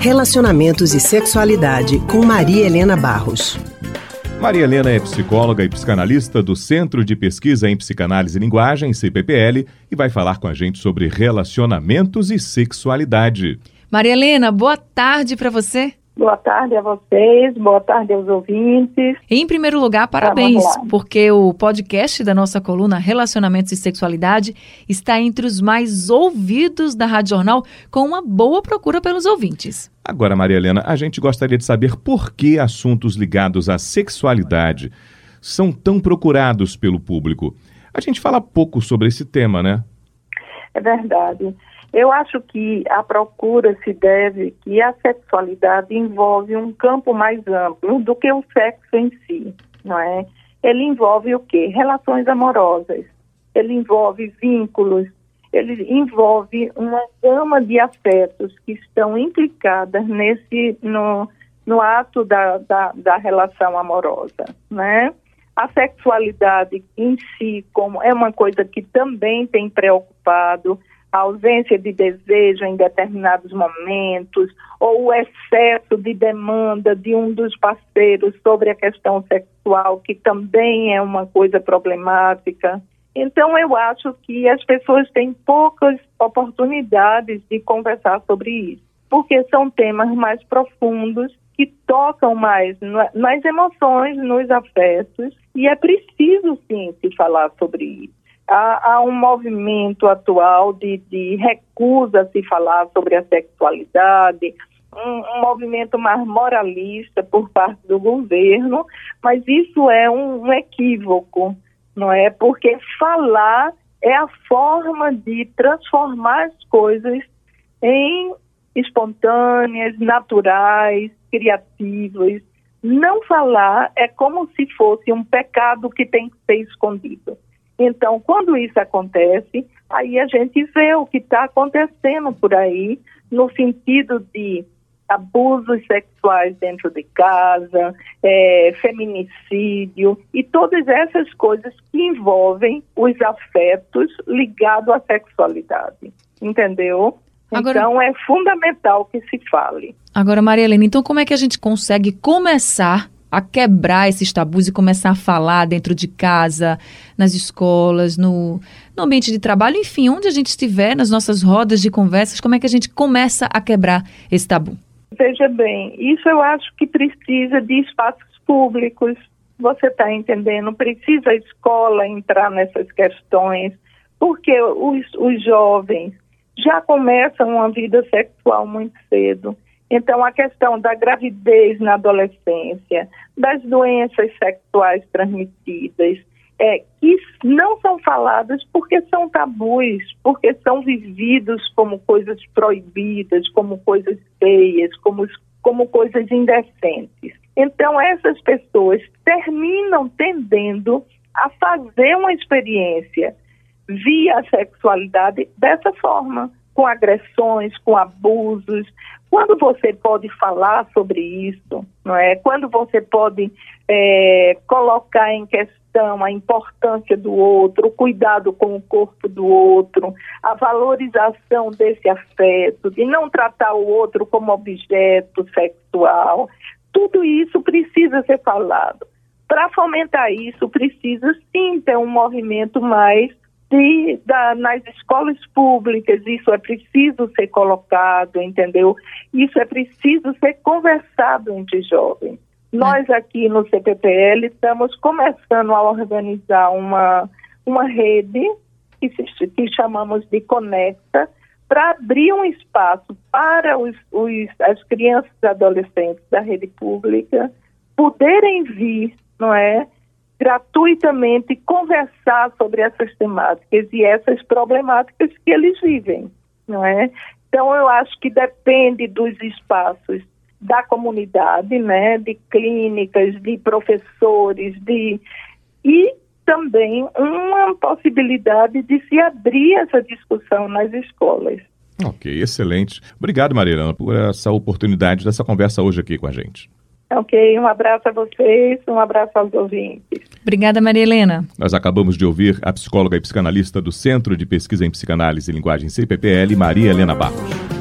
Relacionamentos e Sexualidade com Maria Helena Barros. Maria Helena é psicóloga e psicanalista do Centro de Pesquisa em Psicanálise e Linguagem, CPPL, e vai falar com a gente sobre relacionamentos e sexualidade. Maria Helena, boa tarde para você. Boa tarde a vocês, boa tarde aos ouvintes. Em primeiro lugar, parabéns, porque o podcast da nossa coluna Relacionamentos e Sexualidade está entre os mais ouvidos da Rádio Jornal, com uma boa procura pelos ouvintes. Agora, Maria Helena, a gente gostaria de saber por que assuntos ligados à sexualidade são tão procurados pelo público. A gente fala pouco sobre esse tema, né? É verdade. Eu acho que a procura se deve que a sexualidade envolve um campo mais amplo do que o sexo em si, não é? Ele envolve o quê? Relações amorosas. Ele envolve vínculos. Ele envolve uma gama de afetos que estão implicadas nesse no, no ato da, da, da relação amorosa, né? A sexualidade em si como é uma coisa que também tem preocupado a ausência de desejo em determinados momentos, ou o excesso de demanda de um dos parceiros sobre a questão sexual, que também é uma coisa problemática. Então, eu acho que as pessoas têm poucas oportunidades de conversar sobre isso, porque são temas mais profundos que tocam mais nas emoções, nos afetos, e é preciso sim se falar sobre isso há, há um movimento atual de, de recusa a se falar sobre a sexualidade, um, um, movimento mais moralista por parte do governo, mas isso é um, um, equívoco, não é? Porque falar é a forma de transformar as coisas em espontâneas, naturais, criativas. Não falar é como se fosse um pecado que tem que ser escondido. Então, quando isso acontece, aí a gente vê o que está acontecendo por aí, no sentido de abusos sexuais dentro de casa, é, feminicídio e todas essas coisas que envolvem os afetos ligados à sexualidade. Entendeu? Agora, então é fundamental que se fale. Agora, Maria Helena, então como é que a gente consegue começar a quebrar esses tabus e começar a falar dentro de casa, nas escolas, no, no ambiente de trabalho, enfim, onde a gente estiver, nas nossas rodas de conversas, como é que a gente começa a quebrar esse tabu? Veja bem, isso eu acho que precisa de espaços públicos, você está entendendo? Precisa a escola entrar nessas questões, porque os, os jovens já começam uma vida sexual muito cedo. Então, a questão da gravidez na adolescência, das doenças sexuais transmitidas, é, que não são faladas porque são tabus, porque são vividos como coisas proibidas, como coisas feias, como, como coisas indecentes. Então, essas pessoas terminam tendendo a fazer uma experiência via sexualidade dessa forma, com agressões, com abusos, quando você pode falar sobre isso, não é? Quando você pode é, colocar em questão a importância do outro, o cuidado com o corpo do outro, a valorização desse afeto, de não tratar o outro como objeto sexual, tudo isso precisa ser falado. Para fomentar isso, precisa sim ter um movimento mais de, da, nas escolas públicas, isso é preciso ser colocado, entendeu? Isso é preciso ser conversado entre jovens. Nós aqui no CPPL estamos começando a organizar uma, uma rede que, se, que chamamos de Conecta, para abrir um espaço para os, os, as crianças e adolescentes da rede pública poderem vir, não é, gratuitamente conversar sobre essas temáticas e essas problemáticas que eles vivem, não é? Então eu acho que depende dos espaços da comunidade, né, de clínicas, de professores, de e também uma possibilidade de se abrir essa discussão nas escolas. Ok, excelente. Obrigado, Marilana, por essa oportunidade dessa conversa hoje aqui com a gente. Ok, um abraço a vocês, um abraço aos ouvintes. Obrigada, Maria Helena. Nós acabamos de ouvir a psicóloga e psicanalista do Centro de Pesquisa em Psicanálise e Linguagem CPPL, Maria Helena Barros.